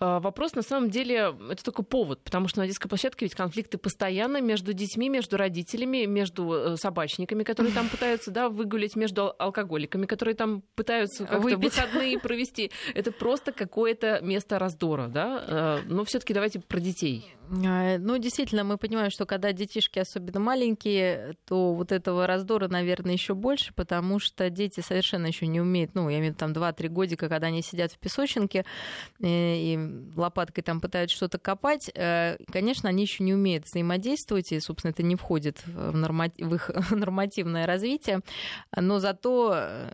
Э, вопрос на самом деле это только повод, потому что на детской площадке ведь конфликты постоянно между детьми, между родителями, между э, собачниками, которые там пытаются, да, выгулять, между алкоголиками, которые там пытаются как-то выходные провести. Это просто какое-то место раздора, да. Э, но все-таки давайте про детей. А, ну, действительно, мы понимаем, что когда детишки особенно маленькие, то вот этого раздора, наверное, еще больше, потому что дети совершенно еще не умеют, ну, я имею в виду там 2-3 годика, когда они сидят в песочнике э, и лопаткой там пытаются что-то копать, э, конечно, они еще не умеют взаимодействовать, и, собственно, это не входит в, норматив, в их нормативное развитие, но зато э,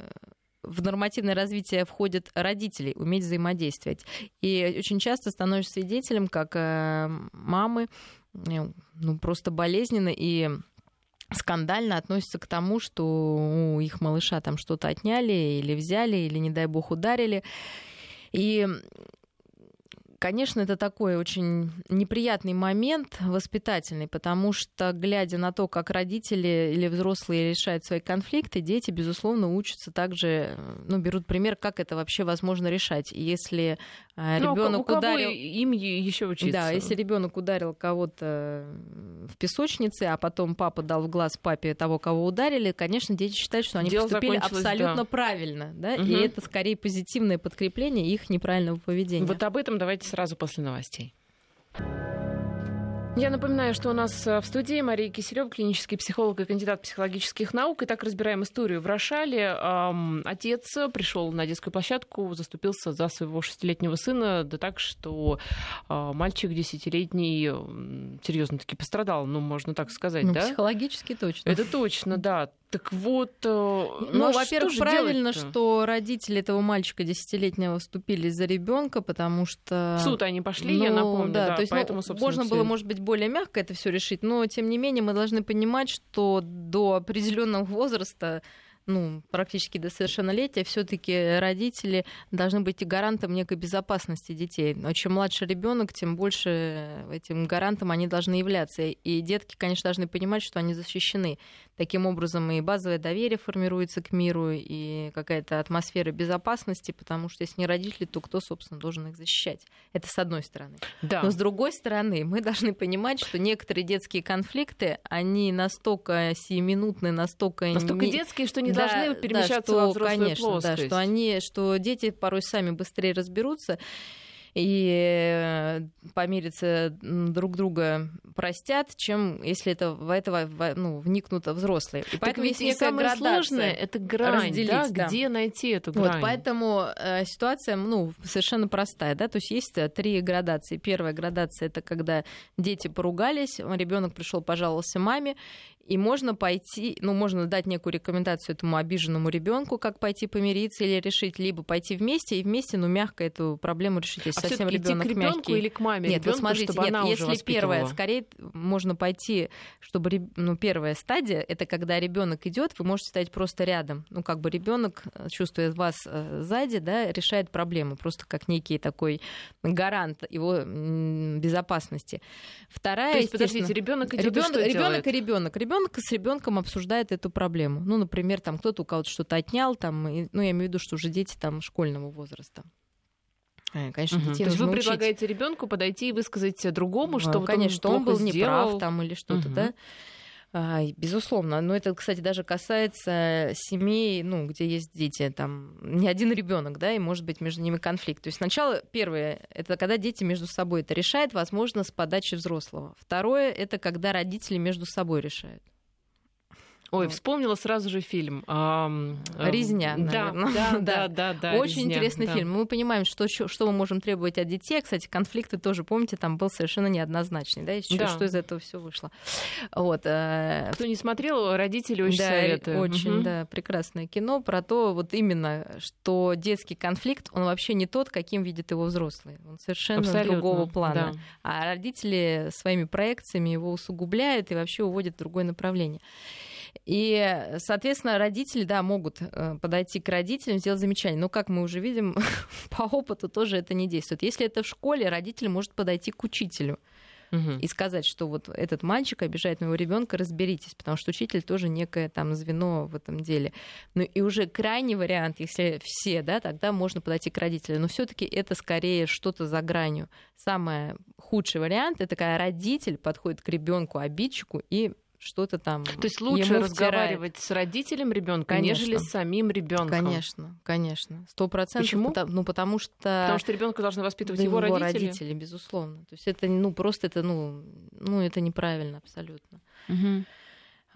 в нормативное развитие входят родители, уметь взаимодействовать. И очень часто становишься свидетелем, как э, мамы э, ну, просто болезненно и скандально относятся к тому, что у их малыша там что-то отняли или взяли, или, не дай бог, ударили. И Конечно, это такой очень неприятный момент воспитательный, потому что, глядя на то, как родители или взрослые решают свои конфликты, дети, безусловно, учатся также, ну, берут пример, как это вообще возможно решать. Если э, ну, ребенок ударил... им еще учиться. Да, если ребенок ударил кого-то в песочнице, а потом папа дал в глаз папе того, кого ударили, конечно, дети считают, что они Дело поступили абсолютно да. правильно, да, угу. и это скорее позитивное подкрепление их неправильного поведения. Вот об этом давайте сразу после новостей. Я напоминаю, что у нас э, в студии Мария Киселева, клинический психолог и кандидат психологических наук. И так разбираем историю в Рошале. Отец пришел на детскую площадку, заступился за своего шестилетнего сына, да так, что а, мальчик десятилетний серьезно таки пострадал, ну, можно так сказать, ну, да? Психологически точно. Это точно, да. Так вот, э, ну, ну во-первых, правильно, что родители этого мальчика десятилетнего вступили за ребенка, потому что в суд они пошли, ну, я напомню, да, да то есть поэтому, ну, можно было, может быть, более мягко это все решить, но тем не менее мы должны понимать, что до определенного возраста ну, практически до совершеннолетия, все-таки родители должны быть гарантом некой безопасности детей. Но чем младше ребенок, тем больше этим гарантом они должны являться. И детки, конечно, должны понимать, что они защищены. Таким образом и базовое доверие формируется к миру, и какая-то атмосфера безопасности, потому что если не родители, то кто, собственно, должен их защищать? Это с одной стороны. Да. Но с другой стороны, мы должны понимать, что некоторые детские конфликты, они настолько сиюминутные, настолько... Настолько детские, что не должны перемещаться да, что, во взрослую конечно, плоскость. Да, что, они, что дети порой сами быстрее разберутся и э, помириться друг друга простят, чем если это в этого ну, вникнут взрослые. И поэтому есть некая самое сложное это грань, разделить, да, да. где найти эту грань. Вот, поэтому э, ситуация ну, совершенно простая. Да? То есть есть э, три градации. Первая градация это когда дети поругались, ребенок пришел, пожаловался маме, И можно пойти, ну, можно дать некую рекомендацию этому обиженному ребенку, как пойти помириться или решить, либо пойти вместе и вместе, ну, мягко эту проблему решить, если а совсем ребенок к мягкий. или к маме? Нет, ребёнку, вот смотрите, чтобы нет, она если уже первое, скорее можно пойти, чтобы, ну, первая стадия, это когда ребенок идет, вы можете стоять просто рядом. Ну, как бы ребенок, э, чувствует вас э, сзади, да, решает проблемы, просто как некий такой гарант его безопасности. Вторая, То есть, подождите, ребенок идет ребенок, ребенок и ребенок. Ребенок с ребенком обсуждает эту проблему. Ну, например, там кто-то у кого-то что-то отнял, там, и, ну, я имею в виду, что уже дети там школьного возраста. Э, конечно, угу. детей То есть вы предлагаете ребенку подойти и высказать другому, что конечно, он, он был сделал. неправ там или что-то, угу. да? А, безусловно. Но это, кстати, даже касается семей, ну, где есть дети, там, не один ребенок, да, и может быть между ними конфликт. То есть сначала, первое, это когда дети между собой это решают, возможно, с подачи взрослого. Второе, это когда родители между собой решают. Ой, вспомнила сразу же фильм. Резня, да, да, да, да, да. Очень резня, интересный да. фильм. Мы понимаем, что, что мы можем требовать от детей. Кстати, конфликты тоже, помните, там был совершенно неоднозначный, да, что, да. что из этого все вышло. Вот. Э, Кто не смотрел, родители очень да, советую. Очень, угу. да, прекрасное кино про то, вот именно, что детский конфликт, он вообще не тот, каким видит его взрослый. Он совершенно Абсолютно, другого плана. Да. А родители своими проекциями его усугубляют и вообще уводят в другое направление. И, соответственно, родители, да, могут э, подойти к родителям, сделать замечание. Но, как мы уже видим, по опыту тоже это не действует. Если это в школе, родитель может подойти к учителю угу. и сказать, что вот этот мальчик обижает моего ребенка, разберитесь, потому что учитель тоже некое там звено в этом деле. Ну и уже крайний вариант, если все, да, тогда можно подойти к родителю. Но все-таки это скорее что-то за гранью. Самый худший вариант это когда родитель подходит к ребенку обидчику и что-то там. То есть лучше разговаривать с родителем ребенка, нежели с самим ребенком. Конечно, конечно, сто процентов. Почему? Потому, ну потому что. Потому что ребенка должны воспитывать его, его родители. родители, безусловно. То есть это ну просто это ну ну это неправильно абсолютно. Угу.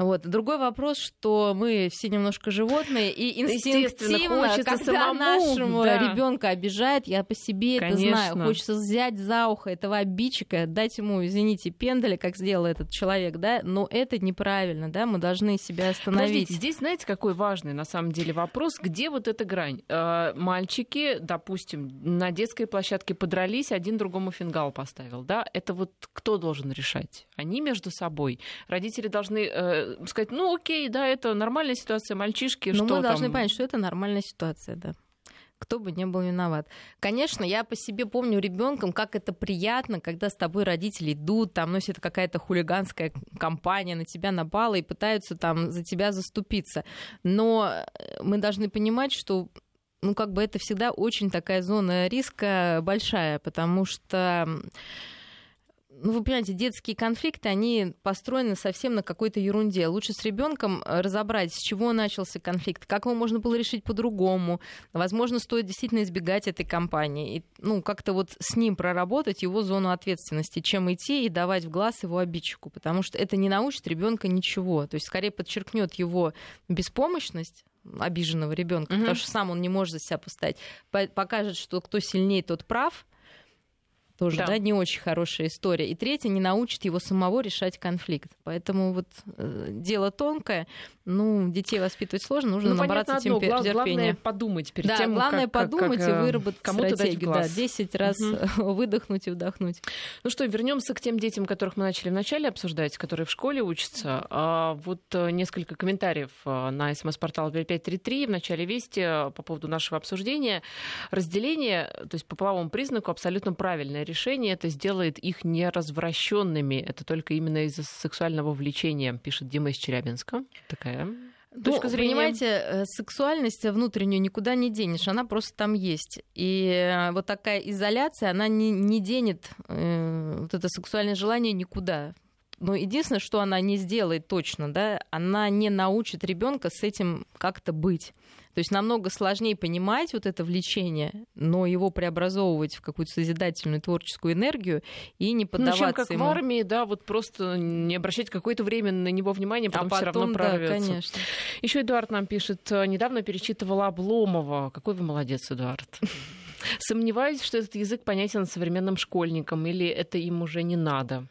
Вот. Другой вопрос, что мы все немножко животные, и инстинктивно, когда самому, нашему да. ребенка обижает, я по себе Конечно. это знаю, хочется взять за ухо этого обидчика, дать ему, извините, пендаля, как сделал этот человек, да, но это неправильно, да, мы должны себя остановить. Подождите, здесь знаете, какой важный на самом деле вопрос, где вот эта грань? Э, мальчики, допустим, на детской площадке подрались, один другому фингал поставил, да, это вот кто должен решать? Они между собой. Родители должны э, сказать, ну окей, да, это нормальная ситуация, мальчишки, Но что мы должны там... понять, что это нормальная ситуация, да кто бы не был виноват. Конечно, я по себе помню ребенком, как это приятно, когда с тобой родители идут, там, ну, это какая-то хулиганская компания на тебя напала и пытаются там за тебя заступиться. Но э, мы должны понимать, что ну, как бы это всегда очень такая зона риска большая, потому что ну, вы понимаете, детские конфликты, они построены совсем на какой-то ерунде. Лучше с ребенком э, разобрать, с чего начался конфликт, как его можно было решить по-другому. Возможно, стоит действительно избегать этой компании. И, ну, как-то вот с ним проработать его зону ответственности, чем идти и давать в глаз его обидчику. Потому что это не научит ребенка ничего. То есть, скорее подчеркнет его беспомощность, обиженного ребенка, угу. потому что сам он не может за себя поставить, покажет, что кто сильнее, тот прав, тоже, да. да, не очень хорошая история. И третье, не научит его самого решать конфликт. Поэтому вот э, дело тонкое. Ну, детей воспитывать сложно, нужно ну, набраться одно, терпения. Главное подумать перед да, тем, главное как, подумать как, и выработать кому-то стратегию. Дать да, 10 раз угу. выдохнуть и вдохнуть. Ну что, вернемся к тем детям, которых мы начали вначале обсуждать, которые в школе учатся. А, вот э, несколько комментариев э, на смс-портал 5533 в начале вести по поводу нашего обсуждения. Разделение, то есть по половому признаку, абсолютно правильное решение. Это сделает их неразвращенными. Это только именно из-за сексуального влечения, пишет Дима из Челябинска. Такая точка ну, зрения. Понимаете, э, сексуальность внутреннюю никуда не денешь, она просто там есть. И э, вот такая изоляция, она не, не денет э, вот это сексуальное желание никуда. Но единственное, что она не сделает точно, да, она не научит ребенка с этим как-то быть. То есть намного сложнее понимать вот это влечение, но его преобразовывать в какую-то созидательную творческую энергию и не поддаваться ну, чем как ему. в армии, да, вот просто не обращать какое-то время на него внимания, потом, а потом все равно прорвется. Да, конечно. Еще Эдуард нам пишет, недавно перечитывала Обломова. Какой вы молодец, Эдуард. Сомневаюсь, что этот язык понятен современным школьникам, или это им уже не надо?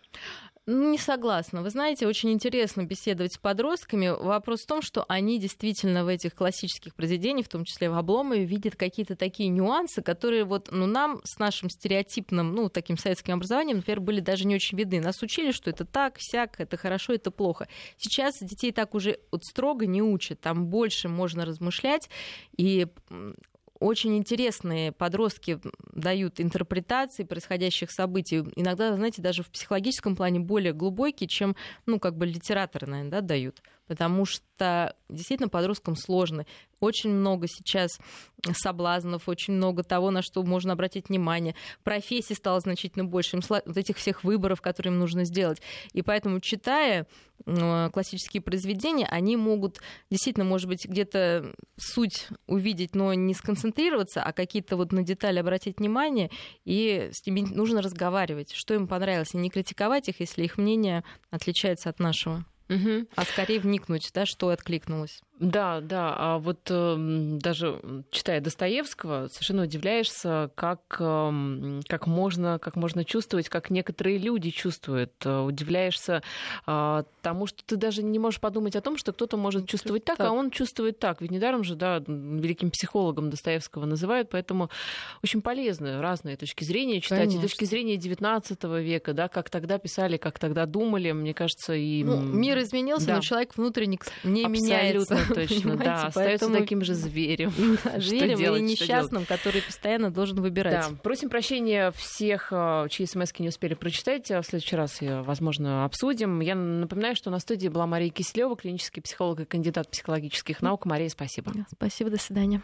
Не согласна. Вы знаете, очень интересно беседовать с подростками. Вопрос в том, что они действительно в этих классических произведениях, в том числе в Обломове, видят какие-то такие нюансы, которые вот, ну, нам с нашим стереотипным, ну, таким советским образованием, например, были даже не очень видны. Нас учили, что это так, всяк, это хорошо, это плохо. Сейчас детей так уже вот строго не учат. Там больше можно размышлять и очень интересные подростки дают интерпретации происходящих событий. Иногда, знаете, даже в психологическом плане более глубокие, чем, ну, как бы литераторы, наверное, да, дают потому что действительно подросткам сложно. Очень много сейчас соблазнов, очень много того, на что можно обратить внимание. Профессий стало значительно больше, им вот этих всех выборов, которые им нужно сделать. И поэтому, читая классические произведения, они могут действительно, может быть, где-то суть увидеть, но не сконцентрироваться, а какие-то вот на детали обратить внимание, и с ними нужно разговаривать, что им понравилось, и не критиковать их, если их мнение отличается от нашего. Угу. А скорее вникнуть, да, что откликнулось. Да, да. А вот э, даже читая Достоевского, совершенно удивляешься, как, э, как, можно, как можно чувствовать, как некоторые люди чувствуют. Э, удивляешься э, тому, что ты даже не можешь подумать о том, что кто-то может чувствовать так, так, а он чувствует так. Ведь недаром же, да, великим психологом Достоевского называют, поэтому очень полезно разные точки зрения читать. Конечно. И точки зрения XIX века, да, как тогда писали, как тогда думали, мне кажется, и... Ну, мир изменился, да. но человек внутренне не Абсолютно. меняется точно, да, остается таким же зверем. Зверем или несчастным, который постоянно должен выбирать. Да, просим прощения всех, э, чьи смс не успели прочитать. А в следующий раз, возможно, обсудим. Я напоминаю, что на студии была Мария Киселева, клинический психолог и кандидат психологических наук. Мария, спасибо. Спасибо, до свидания.